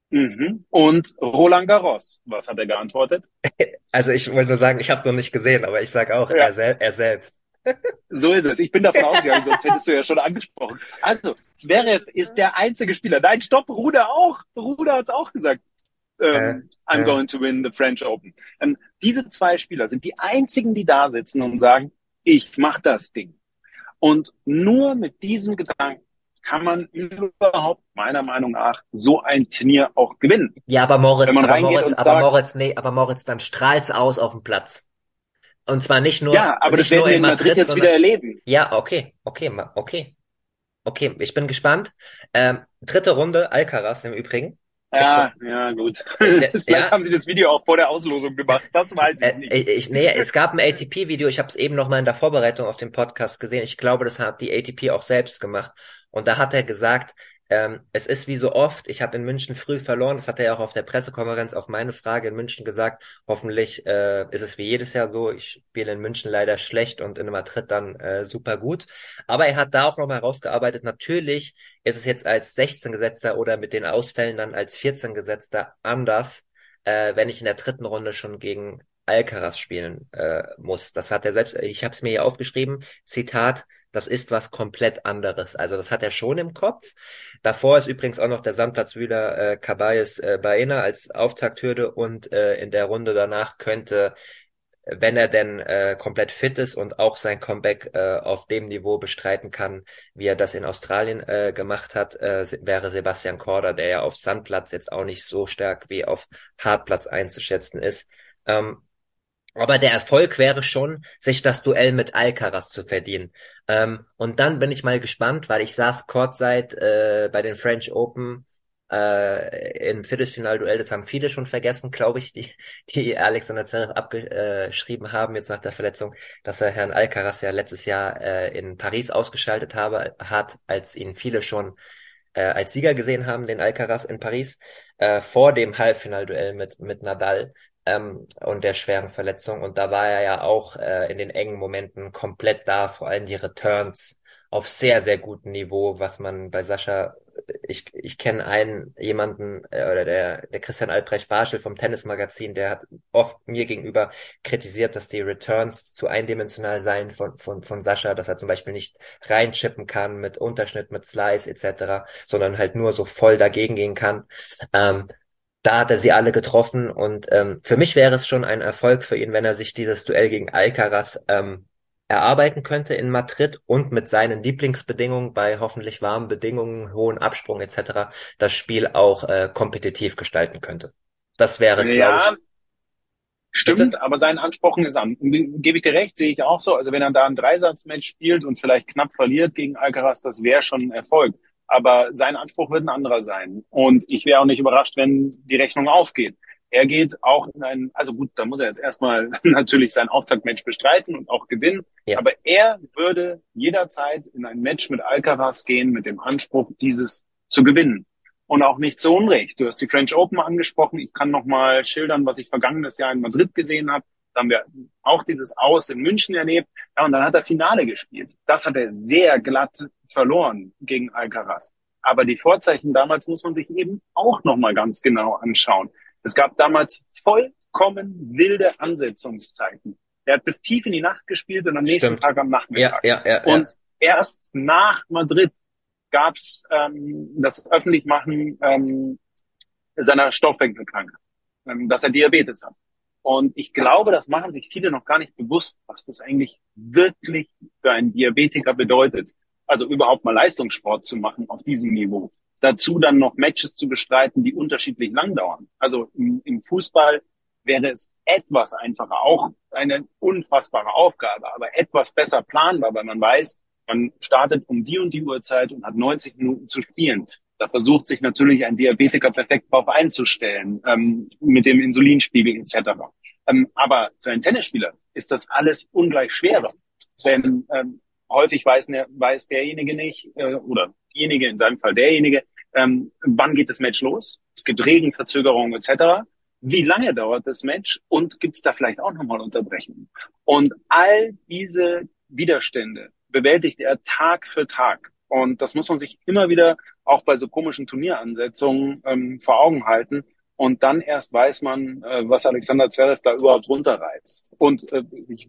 Mhm. Und Roland Garros, was hat er geantwortet? Also ich wollte nur sagen, ich habe es noch nicht gesehen, aber ich sage auch, ja. er, sel er selbst. So ist es. Ich bin davon ausgegangen, sonst hättest du ja schon angesprochen. Also, Zverev ist der einzige Spieler. Nein, stopp, Ruder auch. Ruder hat's auch gesagt. Ähm, äh, I'm äh. going to win the French Open. Ähm, diese zwei Spieler sind die einzigen, die da sitzen und sagen, ich mach das Ding. Und nur mit diesem Gedanken kann man überhaupt meiner Meinung nach so ein Turnier auch gewinnen. Ja, aber Moritz, aber Moritz, aber sagt, Moritz, nee, aber Moritz, dann strahlt's aus auf dem Platz. Und zwar nicht nur. Ja, aber das werden wir in Madrid, Madrid jetzt sondern, wieder erleben. Ja, okay, okay, okay. Okay, ich bin gespannt. Ähm, dritte Runde, Alcaraz im Übrigen. Ja, ja, gut. Äh, Vielleicht ja. haben sie das Video auch vor der Auslosung gemacht. Das weiß ich äh, nicht. Ich, nee, es gab ein ATP-Video. Ich habe es eben noch mal in der Vorbereitung auf den Podcast gesehen. Ich glaube, das hat die ATP auch selbst gemacht. Und da hat er gesagt, ähm, es ist wie so oft, ich habe in München früh verloren, das hat er ja auch auf der Pressekonferenz auf meine Frage in München gesagt, hoffentlich äh, ist es wie jedes Jahr so, ich spiele in München leider schlecht und in Madrid dann äh, super gut. Aber er hat da auch nochmal herausgearbeitet, natürlich ist es jetzt als 16 Gesetzter oder mit den Ausfällen dann als 14 Gesetzter anders, äh, wenn ich in der dritten Runde schon gegen Alcaraz spielen äh, muss. Das hat er selbst, ich habe es mir hier aufgeschrieben, Zitat, das ist was komplett anderes. Also das hat er schon im Kopf. Davor ist übrigens auch noch der Sandplatzwühler äh, Caballes äh, Baena als Auftakthürde und äh, in der Runde danach könnte, wenn er denn äh, komplett fit ist und auch sein Comeback äh, auf dem Niveau bestreiten kann, wie er das in Australien äh, gemacht hat, äh, wäre Sebastian Korda, der ja auf Sandplatz jetzt auch nicht so stark wie auf Hartplatz einzuschätzen ist. Ähm, aber der Erfolg wäre schon, sich das Duell mit Alcaraz zu verdienen. Ähm, und dann bin ich mal gespannt, weil ich saß kurzzeit äh, bei den French Open äh, im Viertelfinalduell, das haben viele schon vergessen, glaube ich, die, die Alexander Zverev abgeschrieben haben, jetzt nach der Verletzung, dass er Herrn Alcaraz ja letztes Jahr äh, in Paris ausgeschaltet habe, hat, als ihn viele schon äh, als Sieger gesehen haben, den Alcaraz in Paris, äh, vor dem Halbfinalduell mit, mit Nadal ähm, und der schweren Verletzung. Und da war er ja auch äh, in den engen Momenten komplett da, vor allem die Returns auf sehr, sehr gutem Niveau, was man bei Sascha, ich, ich kenne einen, jemanden, äh, oder der, der Christian Albrecht Barschel vom Tennismagazin, der hat oft mir gegenüber kritisiert, dass die Returns zu eindimensional seien von, von, von Sascha, dass er zum Beispiel nicht reinchippen kann mit Unterschnitt, mit Slice etc., sondern halt nur so voll dagegen gehen kann. Ähm, da hat er sie alle getroffen und ähm, für mich wäre es schon ein Erfolg für ihn, wenn er sich dieses Duell gegen Alcaraz ähm, erarbeiten könnte in Madrid und mit seinen Lieblingsbedingungen bei hoffentlich warmen Bedingungen, hohen Absprung etc. das Spiel auch äh, kompetitiv gestalten könnte. Das wäre, ja, glaube ich. Stimmt, Bitte? aber sein Anspruch ist an. Gebe ich dir recht, sehe ich auch so. Also wenn er da ein Dreisatzmatch spielt und vielleicht knapp verliert gegen Alcaraz, das wäre schon ein Erfolg aber sein Anspruch wird ein anderer sein. Und ich wäre auch nicht überrascht, wenn die Rechnung aufgeht. Er geht auch in ein, also gut, da muss er jetzt erstmal natürlich sein Auftaktmatch bestreiten und auch gewinnen. Ja. Aber er würde jederzeit in ein Match mit Alcaraz gehen mit dem Anspruch, dieses zu gewinnen. Und auch nicht zu Unrecht. Du hast die French Open angesprochen. Ich kann noch mal schildern, was ich vergangenes Jahr in Madrid gesehen habe. Da haben wir auch dieses Aus in München erlebt. Ja, und dann hat er Finale gespielt. Das hat er sehr glatt verloren gegen Alcaraz. Aber die Vorzeichen damals muss man sich eben auch noch mal ganz genau anschauen. Es gab damals vollkommen wilde Ansetzungszeiten. Er hat bis tief in die Nacht gespielt und am nächsten Stimmt. Tag am Nachmittag. Ja, ja, ja, und erst nach Madrid gab es ähm, das Öffentlichmachen ähm, seiner Stoffwechselkrankheit, ähm, dass er Diabetes hat. Und ich glaube, das machen sich viele noch gar nicht bewusst, was das eigentlich wirklich für einen Diabetiker bedeutet. Also überhaupt mal Leistungssport zu machen auf diesem Niveau dazu dann noch Matches zu bestreiten, die unterschiedlich lang dauern. Also im, im Fußball wäre es etwas einfacher, auch eine unfassbare Aufgabe, aber etwas besser planbar, weil man weiß, man startet um die und die Uhrzeit und hat 90 Minuten zu spielen. Da versucht sich natürlich ein Diabetiker perfekt darauf einzustellen, ähm, mit dem Insulinspiegel etc. Ähm, aber für einen Tennisspieler ist das alles ungleich schwerer. Denn ähm, häufig weiß, ne, weiß derjenige nicht, äh, oder diejenige, in seinem Fall derjenige, ähm, wann geht das Match los? Es gibt Regenverzögerungen etc. Wie lange dauert das Match und gibt es da vielleicht auch nochmal Unterbrechungen? Und all diese Widerstände bewältigt er Tag für Tag. Und das muss man sich immer wieder auch bei so komischen Turnieransetzungen ähm, vor Augen halten. Und dann erst weiß man, äh, was Alexander Zverev da überhaupt runterreizt. Und äh, ich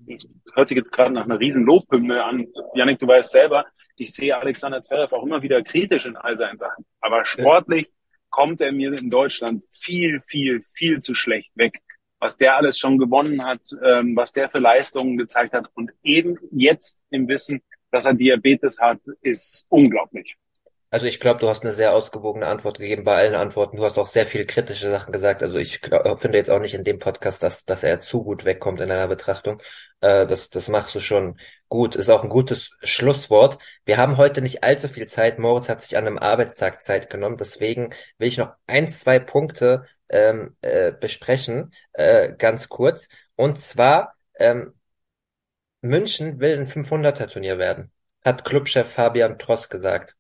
hörte jetzt gerade nach einer riesen Lobhymne an. Janik, du weißt selber, ich sehe Alexander Zverev auch immer wieder kritisch in all seinen Sachen. Aber sportlich kommt er mir in Deutschland viel, viel, viel zu schlecht weg. Was der alles schon gewonnen hat, ähm, was der für Leistungen gezeigt hat und eben jetzt im Wissen, dass er Diabetes hat, ist unglaublich. Also ich glaube, du hast eine sehr ausgewogene Antwort gegeben bei allen Antworten. Du hast auch sehr viele kritische Sachen gesagt. Also ich glaub, finde jetzt auch nicht in dem Podcast, dass, dass er zu gut wegkommt in deiner Betrachtung. Äh, das, das machst du schon gut. Ist auch ein gutes Schlusswort. Wir haben heute nicht allzu viel Zeit. Moritz hat sich an einem Arbeitstag Zeit genommen. Deswegen will ich noch ein, zwei Punkte ähm, äh, besprechen, äh, ganz kurz. Und zwar, ähm, München will ein 500er Turnier werden, hat Clubchef Fabian Pross gesagt.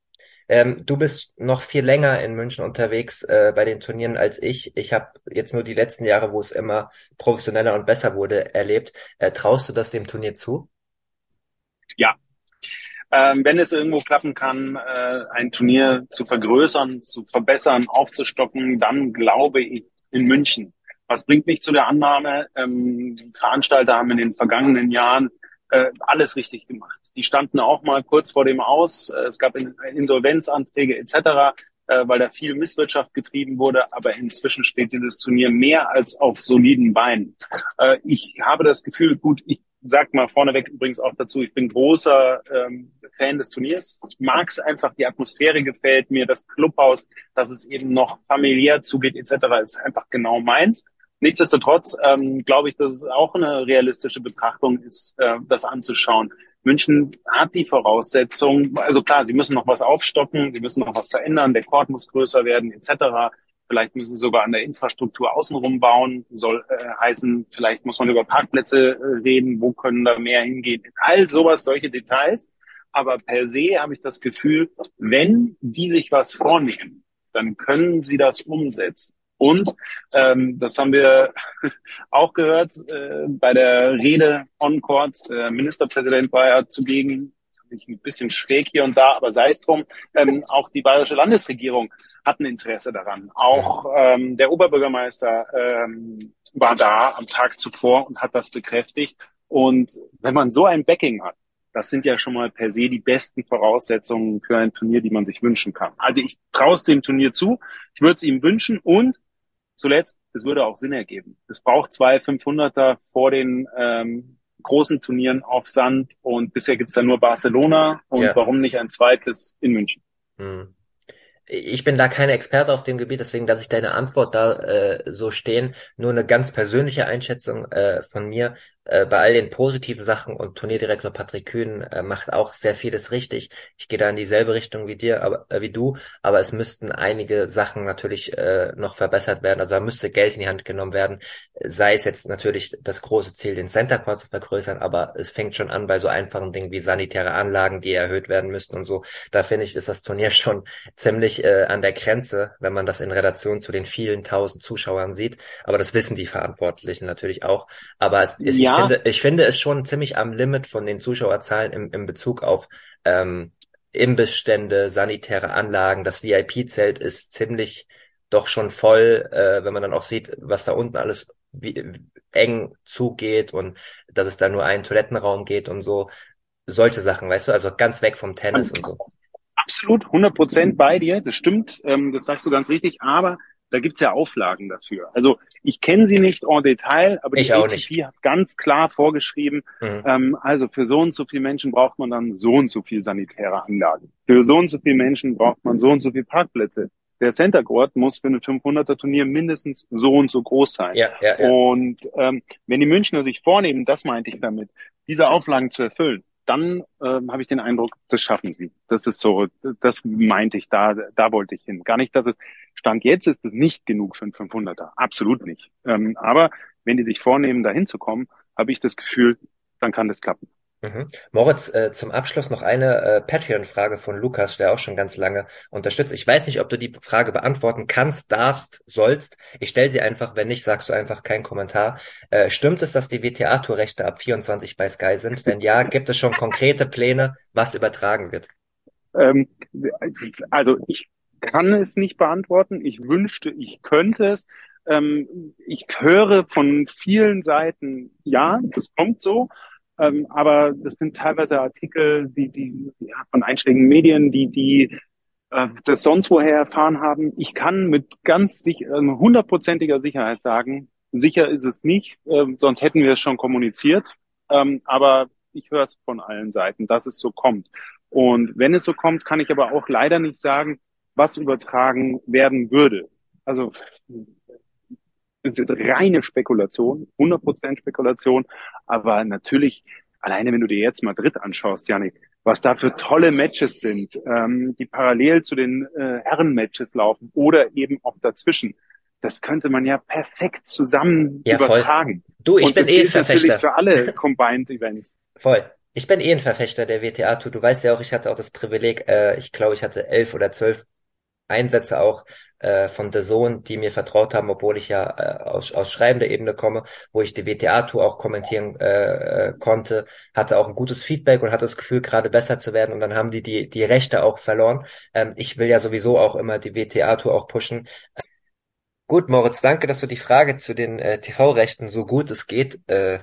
Ähm, du bist noch viel länger in München unterwegs äh, bei den Turnieren als ich. Ich habe jetzt nur die letzten Jahre, wo es immer professioneller und besser wurde, erlebt. Äh, traust du das dem Turnier zu? Ja. Ähm, wenn es irgendwo klappen kann, äh, ein Turnier zu vergrößern, zu verbessern, aufzustocken, dann glaube ich in München. Was bringt mich zu der Annahme? Ähm, Veranstalter haben in den vergangenen Jahren äh, alles richtig gemacht. Die standen auch mal kurz vor dem Aus. Äh, es gab Insolvenzanträge etc., äh, weil da viel Misswirtschaft getrieben wurde. Aber inzwischen steht dieses Turnier mehr als auf soliden Beinen. Äh, ich habe das Gefühl, gut, ich sag mal vorneweg übrigens auch dazu, ich bin großer ähm, Fan des Turniers. Ich mag es einfach, die Atmosphäre gefällt mir, das Clubhaus, dass es eben noch familiär zugeht etc. ist einfach genau meins. Nichtsdestotrotz ähm, glaube ich, dass es auch eine realistische Betrachtung ist, äh, das anzuschauen. München hat die Voraussetzung, also klar, sie müssen noch was aufstocken, sie müssen noch was verändern, der Court muss größer werden, etc. Vielleicht müssen sie sogar an der Infrastruktur außenrum bauen, soll äh, heißen, vielleicht muss man über Parkplätze äh, reden, wo können da mehr hingehen, all sowas, solche Details. Aber per se habe ich das Gefühl, wenn die sich was vornehmen, dann können sie das umsetzen. Und ähm, das haben wir auch gehört äh, bei der Rede on Court. Der Ministerpräsident war ja zugegen, ich ein bisschen schräg hier und da, aber sei es drum. Ähm, auch die bayerische Landesregierung hat ein Interesse daran. Auch ähm, der Oberbürgermeister ähm, war da am Tag zuvor und hat das bekräftigt. Und wenn man so ein Backing hat, das sind ja schon mal per se die besten Voraussetzungen für ein Turnier, die man sich wünschen kann. Also ich traue dem Turnier zu, ich würde es ihm wünschen und zuletzt, es würde auch Sinn ergeben. Es braucht zwei 500er vor den ähm, großen Turnieren auf Sand und bisher gibt's da nur Barcelona und ja. warum nicht ein zweites in München? Hm. Ich bin da keine Experte auf dem Gebiet, deswegen lasse ich deine Antwort da äh, so stehen. Nur eine ganz persönliche Einschätzung äh, von mir äh, bei all den positiven Sachen und Turnierdirektor Patrick Kühn äh, macht auch sehr vieles richtig. Ich gehe da in dieselbe Richtung wie dir, aber äh, wie du, aber es müssten einige Sachen natürlich äh, noch verbessert werden. Also da müsste Geld in die Hand genommen werden. Sei es jetzt natürlich das große Ziel, den Center Court zu vergrößern, aber es fängt schon an bei so einfachen Dingen wie sanitäre Anlagen, die erhöht werden müssten und so. Da finde ich, ist das Turnier schon ziemlich äh, an der Grenze, wenn man das in Relation zu den vielen tausend Zuschauern sieht. Aber das wissen die Verantwortlichen natürlich auch. Aber es, es, ja, finde, ich finde es schon ziemlich am Limit von den Zuschauerzahlen im, im Bezug auf ähm, Imbissstände, sanitäre Anlagen. Das VIP-Zelt ist ziemlich doch schon voll, äh, wenn man dann auch sieht, was da unten alles wie, eng zugeht und dass es da nur einen Toilettenraum geht und so. Solche Sachen, weißt du, also ganz weg vom Tennis und so. Absolut, 100 Prozent bei dir, das stimmt, ähm, das sagst du ganz richtig, aber da gibt's ja Auflagen dafür. Also ich kenne sie nicht en Detail, aber die ATP hat ganz klar vorgeschrieben, mhm. ähm, also für so und so viele Menschen braucht man dann so und so viel sanitäre Anlagen. Für so und so viele Menschen braucht man so und so viele Parkplätze. Der Center Court muss für ein 500er Turnier mindestens so und so groß sein. Ja, ja, ja. Und ähm, wenn die Münchner sich vornehmen, das meinte ich damit, diese Auflagen zu erfüllen, dann ähm, habe ich den Eindruck, das schaffen sie. Das ist so, das meinte ich, da, da wollte ich hin. Gar nicht, dass es, Stand jetzt ist es nicht genug für einen 500er. Absolut nicht. Ähm, aber wenn die sich vornehmen, da hinzukommen, habe ich das Gefühl, dann kann das klappen. Mhm. Moritz, äh, zum Abschluss noch eine äh, Patreon-Frage von Lukas, der auch schon ganz lange unterstützt. Ich weiß nicht, ob du die Frage beantworten kannst, darfst, sollst. Ich stelle sie einfach, wenn nicht, sagst du einfach keinen Kommentar. Äh, stimmt es, dass die WTA-Tourrechte ab 24 bei Sky sind? Wenn ja, gibt es schon konkrete Pläne, was übertragen wird? Ähm, also ich kann es nicht beantworten. Ich wünschte, ich könnte es. Ähm, ich höre von vielen Seiten, ja, das kommt so. Ähm, aber das sind teilweise Artikel, die, die ja, von einschlägigen Medien, die, die äh, das sonst woher erfahren haben. Ich kann mit ganz äh, hundertprozentiger Sicherheit sagen, sicher ist es nicht, äh, sonst hätten wir es schon kommuniziert. Ähm, aber ich höre es von allen Seiten, dass es so kommt. Und wenn es so kommt, kann ich aber auch leider nicht sagen, was übertragen werden würde. Also ist jetzt reine Spekulation, 100% Spekulation, aber natürlich, alleine wenn du dir jetzt Madrid anschaust, Janik, was da für tolle Matches sind, ähm, die parallel zu den äh, Herren-Matches laufen oder eben auch dazwischen, das könnte man ja perfekt zusammen ja, übertragen. Voll. Du, ich Und bin eh Verfechter. natürlich für alle Combined Events. Voll. Ich bin eh ein Verfechter der WTA-Tour. Du weißt ja auch, ich hatte auch das Privileg, äh, ich glaube, ich hatte elf oder zwölf Einsätze auch äh, von The Zone, die mir vertraut haben, obwohl ich ja äh, aus, aus schreibender Ebene komme, wo ich die WTA-Tour auch kommentieren äh, äh, konnte, hatte auch ein gutes Feedback und hatte das Gefühl, gerade besser zu werden und dann haben die die, die Rechte auch verloren. Ähm, ich will ja sowieso auch immer die WTA-Tour auch pushen. Gut, Moritz, danke, dass du die Frage zu den äh, TV-Rechten so gut es geht äh,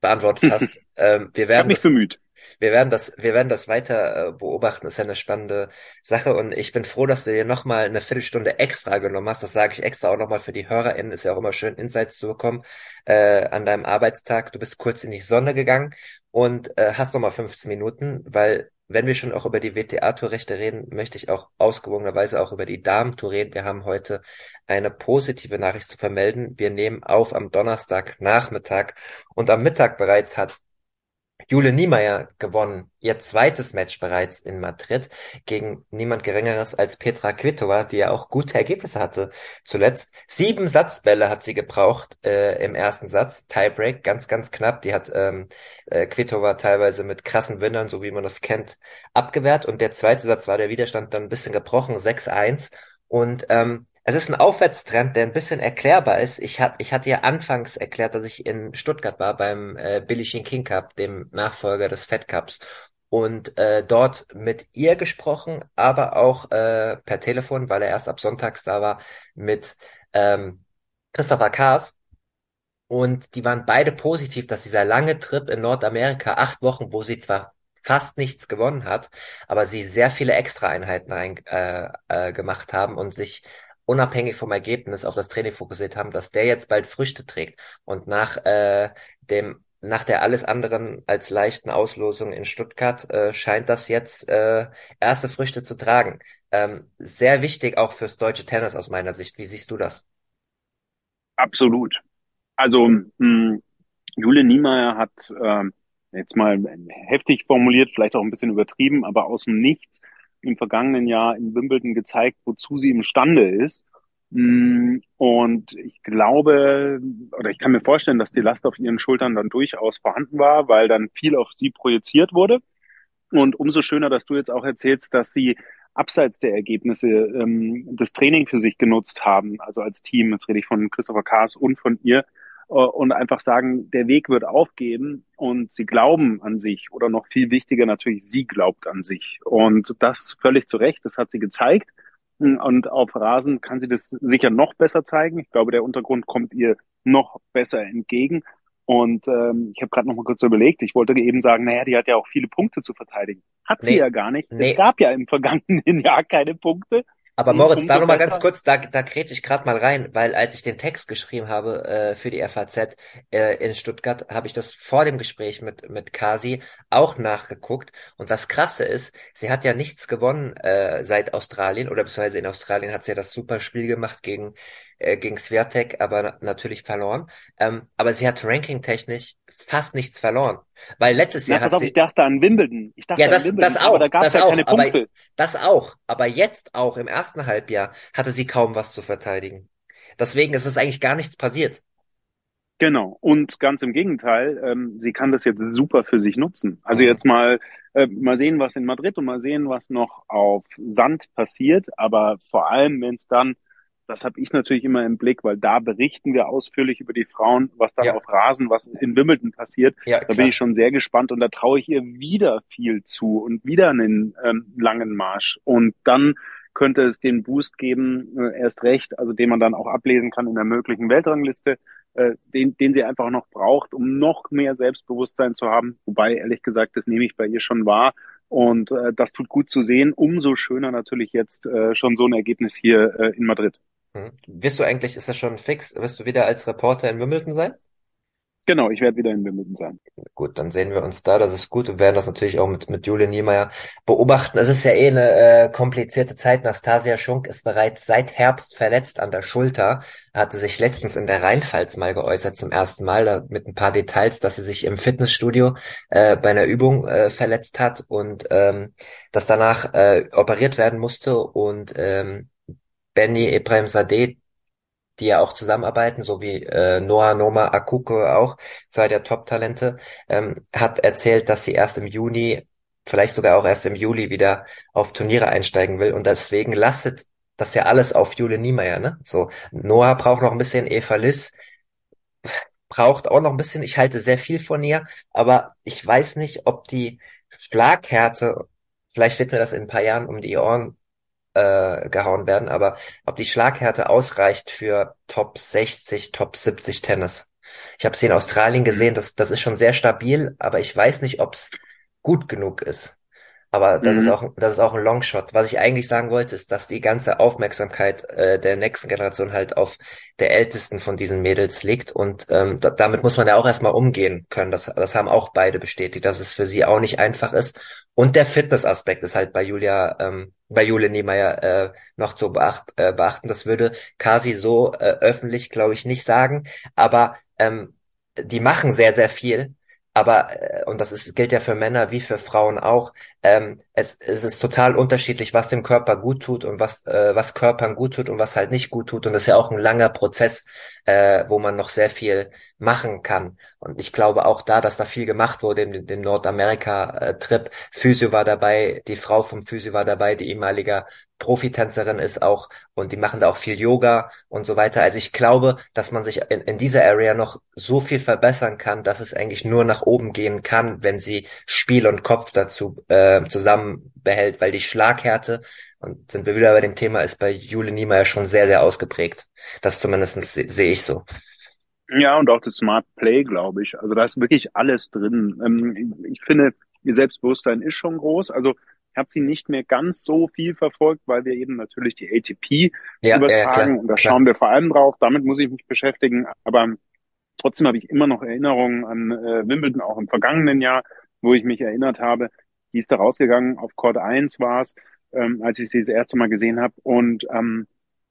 beantwortet hast. ähm, wir werden ich habe mich bemüht wir werden das, wir werden das weiter äh, beobachten. Ist ja eine spannende Sache und ich bin froh, dass du dir nochmal eine Viertelstunde extra genommen hast. Das sage ich extra auch nochmal für die HörerInnen. Ist ja auch immer schön, Insights zu bekommen äh, an deinem Arbeitstag. Du bist kurz in die Sonne gegangen und äh, hast nochmal 15 Minuten, weil wenn wir schon auch über die WTA-Tourrechte reden, möchte ich auch ausgewogenerweise auch über die Damen-Tour reden. Wir haben heute eine positive Nachricht zu vermelden. Wir nehmen auf am Donnerstag Nachmittag und am Mittag bereits hat Jule Niemeyer gewonnen, ihr zweites Match bereits in Madrid gegen niemand Geringeres als Petra Kvitova, die ja auch gute Ergebnisse hatte zuletzt. Sieben Satzbälle hat sie gebraucht äh, im ersten Satz, Tiebreak, ganz, ganz knapp. Die hat ähm, äh, Kvitova teilweise mit krassen Winnern, so wie man das kennt, abgewehrt. Und der zweite Satz war der Widerstand dann ein bisschen gebrochen, 6-1. Und ähm, es ist ein Aufwärtstrend, der ein bisschen erklärbar ist. Ich, hab, ich hatte ja anfangs erklärt, dass ich in Stuttgart war beim äh, Billie Jean King Cup, dem Nachfolger des Fed Cups. Und äh, dort mit ihr gesprochen, aber auch äh, per Telefon, weil er erst ab Sonntags da war, mit ähm, Christopher Kaas. Und die waren beide positiv, dass dieser lange Trip in Nordamerika, acht Wochen, wo sie zwar fast nichts gewonnen hat, aber sie sehr viele Extra-Einheiten ein, äh, äh, gemacht haben und sich unabhängig vom Ergebnis auf das Training fokussiert haben, dass der jetzt bald Früchte trägt. Und nach äh, dem nach der alles anderen als leichten Auslosung in Stuttgart äh, scheint das jetzt äh, erste Früchte zu tragen. Ähm, sehr wichtig auch fürs deutsche Tennis aus meiner Sicht. Wie siehst du das? Absolut. Also mh, hm, Jule Niemeyer hat äh, jetzt mal heftig formuliert, vielleicht auch ein bisschen übertrieben, aber aus dem Nichts im vergangenen Jahr in Wimbledon gezeigt, wozu sie imstande ist. Mm, und ich glaube, oder ich kann mir vorstellen, dass die Last auf ihren Schultern dann durchaus vorhanden war, weil dann viel auf sie projiziert wurde. Und umso schöner, dass du jetzt auch erzählst, dass sie abseits der Ergebnisse ähm, das Training für sich genutzt haben, also als Team, jetzt rede ich von Christopher Kaas und von ihr, und einfach sagen, der Weg wird aufgehen und sie glauben an sich oder noch viel wichtiger natürlich, sie glaubt an sich. Und das völlig zu Recht, das hat sie gezeigt. Und auf Rasen kann sie das sicher noch besser zeigen. Ich glaube, der Untergrund kommt ihr noch besser entgegen. Und ähm, ich habe gerade noch mal kurz überlegt, ich wollte eben sagen, naja, die hat ja auch viele Punkte zu verteidigen. Hat nee, sie ja gar nicht. Nee. Es gab ja im vergangenen Jahr keine Punkte. Aber Moritz, da nochmal ganz kurz, da, da krete ich gerade mal rein, weil als ich den Text geschrieben habe äh, für die FAZ äh, in Stuttgart, habe ich das vor dem Gespräch mit, mit Kasi auch nachgeguckt. Und das Krasse ist, sie hat ja nichts gewonnen äh, seit Australien, oder beziehungsweise in Australien hat sie ja das super Spiel gemacht gegen äh, gegen Swiatek, aber natürlich verloren. Ähm, aber sie hat rankingtechnisch fast nichts verloren. Weil letztes Jahr Na, hat auf, sie... ich dachte an Wimbledon. Ich dachte ja, das, an Wimbledon, das auch, da gab das ja auch, keine Punkte. Aber, das auch. Aber jetzt auch im ersten Halbjahr hatte sie kaum was zu verteidigen. Deswegen ist es eigentlich gar nichts passiert. Genau. Und ganz im Gegenteil, ähm, sie kann das jetzt super für sich nutzen. Also mhm. jetzt mal, äh, mal sehen, was in Madrid und mal sehen, was noch auf Sand passiert. Aber vor allem, wenn es dann das habe ich natürlich immer im Blick, weil da berichten wir ausführlich über die Frauen, was dann ja. auf Rasen, was in Wimbledon passiert. Ja, da bin ich schon sehr gespannt und da traue ich ihr wieder viel zu und wieder einen ähm, langen Marsch. Und dann könnte es den Boost geben, äh, erst recht, also den man dann auch ablesen kann in der möglichen Weltrangliste, äh, den, den sie einfach noch braucht, um noch mehr Selbstbewusstsein zu haben. Wobei, ehrlich gesagt, das nehme ich bei ihr schon wahr. Und äh, das tut gut zu sehen. Umso schöner natürlich jetzt äh, schon so ein Ergebnis hier äh, in Madrid. Hm. Wirst du eigentlich, ist das schon fix, wirst du wieder als Reporter in Wimbledon sein? Genau, ich werde wieder in Wimbledon sein. Gut, dann sehen wir uns da, das ist gut. Wir werden das natürlich auch mit, mit Julian Niemeyer beobachten. Es ist ja eh eine äh, komplizierte Zeit. Nastasia Schunk ist bereits seit Herbst verletzt an der Schulter, hatte sich letztens in der Rheinpfalz mal geäußert zum ersten Mal, da, mit ein paar Details, dass sie sich im Fitnessstudio äh, bei einer Übung äh, verletzt hat und ähm, dass danach äh, operiert werden musste und ähm, Benny Ibrahim Sadeh, die ja auch zusammenarbeiten, so wie äh, Noah Noma Akuko auch, zwei der Top-Talente, ähm, hat erzählt, dass sie erst im Juni, vielleicht sogar auch erst im Juli wieder auf Turniere einsteigen will und deswegen lastet das ja alles auf Jule Niemeyer, ne? So, Noah braucht noch ein bisschen, Eva Liss braucht auch noch ein bisschen, ich halte sehr viel von ihr, aber ich weiß nicht, ob die Schlaghärte, vielleicht wird mir das in ein paar Jahren um die Ohren äh, gehauen werden, aber ob die Schlaghärte ausreicht für Top 60, Top 70 Tennis. Ich habe sie in Australien gesehen, das, das ist schon sehr stabil, aber ich weiß nicht, ob es gut genug ist. Aber das mhm. ist auch das ist auch ein Longshot. Was ich eigentlich sagen wollte, ist, dass die ganze Aufmerksamkeit äh, der nächsten Generation halt auf der ältesten von diesen Mädels liegt und ähm, da, damit muss man ja auch erstmal umgehen können. Das, das haben auch beide bestätigt, dass es für sie auch nicht einfach ist. Und der Fitnessaspekt ist halt bei Julia, ähm, bei Julia Niemeyer äh, noch zu beacht, äh, beachten. Das würde Kasi so äh, öffentlich, glaube ich, nicht sagen. Aber ähm, die machen sehr, sehr viel aber, äh, und das ist, gilt ja für Männer wie für Frauen auch, ähm, es, es ist total unterschiedlich, was dem Körper gut tut und was, äh, was Körpern gut tut und was halt nicht gut tut. Und das ist ja auch ein langer Prozess, äh, wo man noch sehr viel machen kann. Und ich glaube auch da, dass da viel gemacht wurde in dem Nordamerika-Trip. Physio war dabei, die Frau vom Physio war dabei, die ehemalige Profitänzerin ist auch und die machen da auch viel Yoga und so weiter. Also ich glaube, dass man sich in, in dieser Area noch so viel verbessern kann, dass es eigentlich nur nach oben gehen kann, wenn sie Spiel und Kopf dazu äh, zusammen behält, weil die Schlaghärte, und sind wir wieder bei dem Thema, ist bei Jule Niemeyer schon sehr, sehr ausgeprägt. Das zumindest sehe seh ich so. Ja, und auch das Smart Play, glaube ich. Also da ist wirklich alles drin. Ähm, ich finde, ihr Selbstbewusstsein ist schon groß. Also ich habe sie nicht mehr ganz so viel verfolgt, weil wir eben natürlich die ATP ja, übertragen ja, und da klar. schauen wir vor allem drauf. Damit muss ich mich beschäftigen. Aber trotzdem habe ich immer noch Erinnerungen an äh, Wimbledon, auch im vergangenen Jahr, wo ich mich erinnert habe, die ist da rausgegangen, auf Court 1 war es, ähm, als ich sie das erste Mal gesehen habe. Und ähm,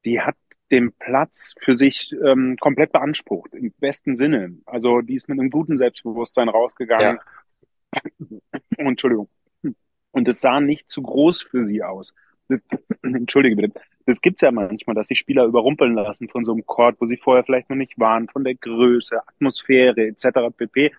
die hat den Platz für sich ähm, komplett beansprucht, im besten Sinne. Also die ist mit einem guten Selbstbewusstsein rausgegangen. Ja. Entschuldigung. Und es sah nicht zu groß für sie aus. Das, Entschuldige bitte. Das gibt's ja manchmal, dass sich Spieler überrumpeln lassen von so einem Chord, wo sie vorher vielleicht noch nicht waren, von der Größe, Atmosphäre etc. pp.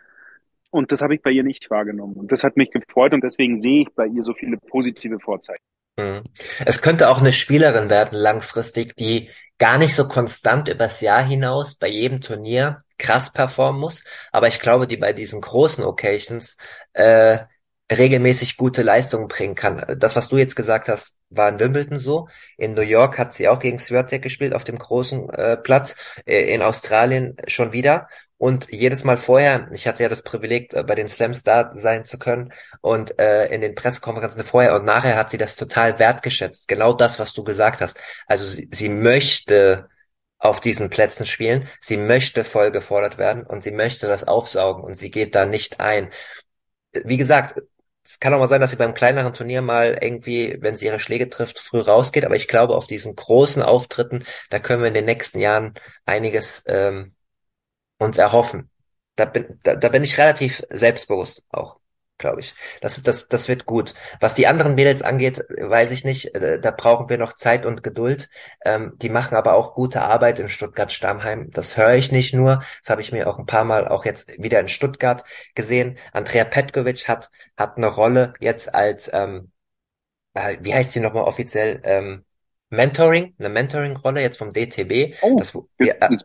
Und das habe ich bei ihr nicht wahrgenommen. Und das hat mich gefreut und deswegen sehe ich bei ihr so viele positive Vorzeichen. Mhm. Es könnte auch eine Spielerin werden langfristig, die gar nicht so konstant übers Jahr hinaus bei jedem Turnier krass performen muss, aber ich glaube, die bei diesen großen Occasions äh, regelmäßig gute Leistungen bringen kann. Das, was du jetzt gesagt hast, war in Wimbledon so. In New York hat sie auch gegen Swiatek gespielt auf dem großen äh, Platz. Äh, in Australien schon wieder. Und jedes Mal vorher, ich hatte ja das Privileg, äh, bei den Slams da sein zu können und äh, in den Pressekonferenzen vorher und nachher hat sie das total wertgeschätzt. Genau das, was du gesagt hast. Also sie, sie möchte auf diesen Plätzen spielen, sie möchte voll gefordert werden und sie möchte das aufsaugen und sie geht da nicht ein. Wie gesagt, es kann auch mal sein, dass sie beim kleineren Turnier mal irgendwie, wenn sie ihre Schläge trifft, früh rausgeht. Aber ich glaube, auf diesen großen Auftritten, da können wir in den nächsten Jahren einiges ähm, uns erhoffen. Da bin, da, da bin ich relativ selbstbewusst auch glaube ich. Das, das, das wird gut. Was die anderen Mädels angeht, weiß ich nicht. Äh, da brauchen wir noch Zeit und Geduld. Ähm, die machen aber auch gute Arbeit in Stuttgart-Stammheim. Das höre ich nicht nur. Das habe ich mir auch ein paar Mal auch jetzt wieder in Stuttgart gesehen. Andrea Petkovic hat, hat eine Rolle jetzt als, ähm, äh, wie heißt sie nochmal offiziell? Ähm, Mentoring, eine Mentoring-Rolle jetzt vom DTB. Oh, das, ja, das,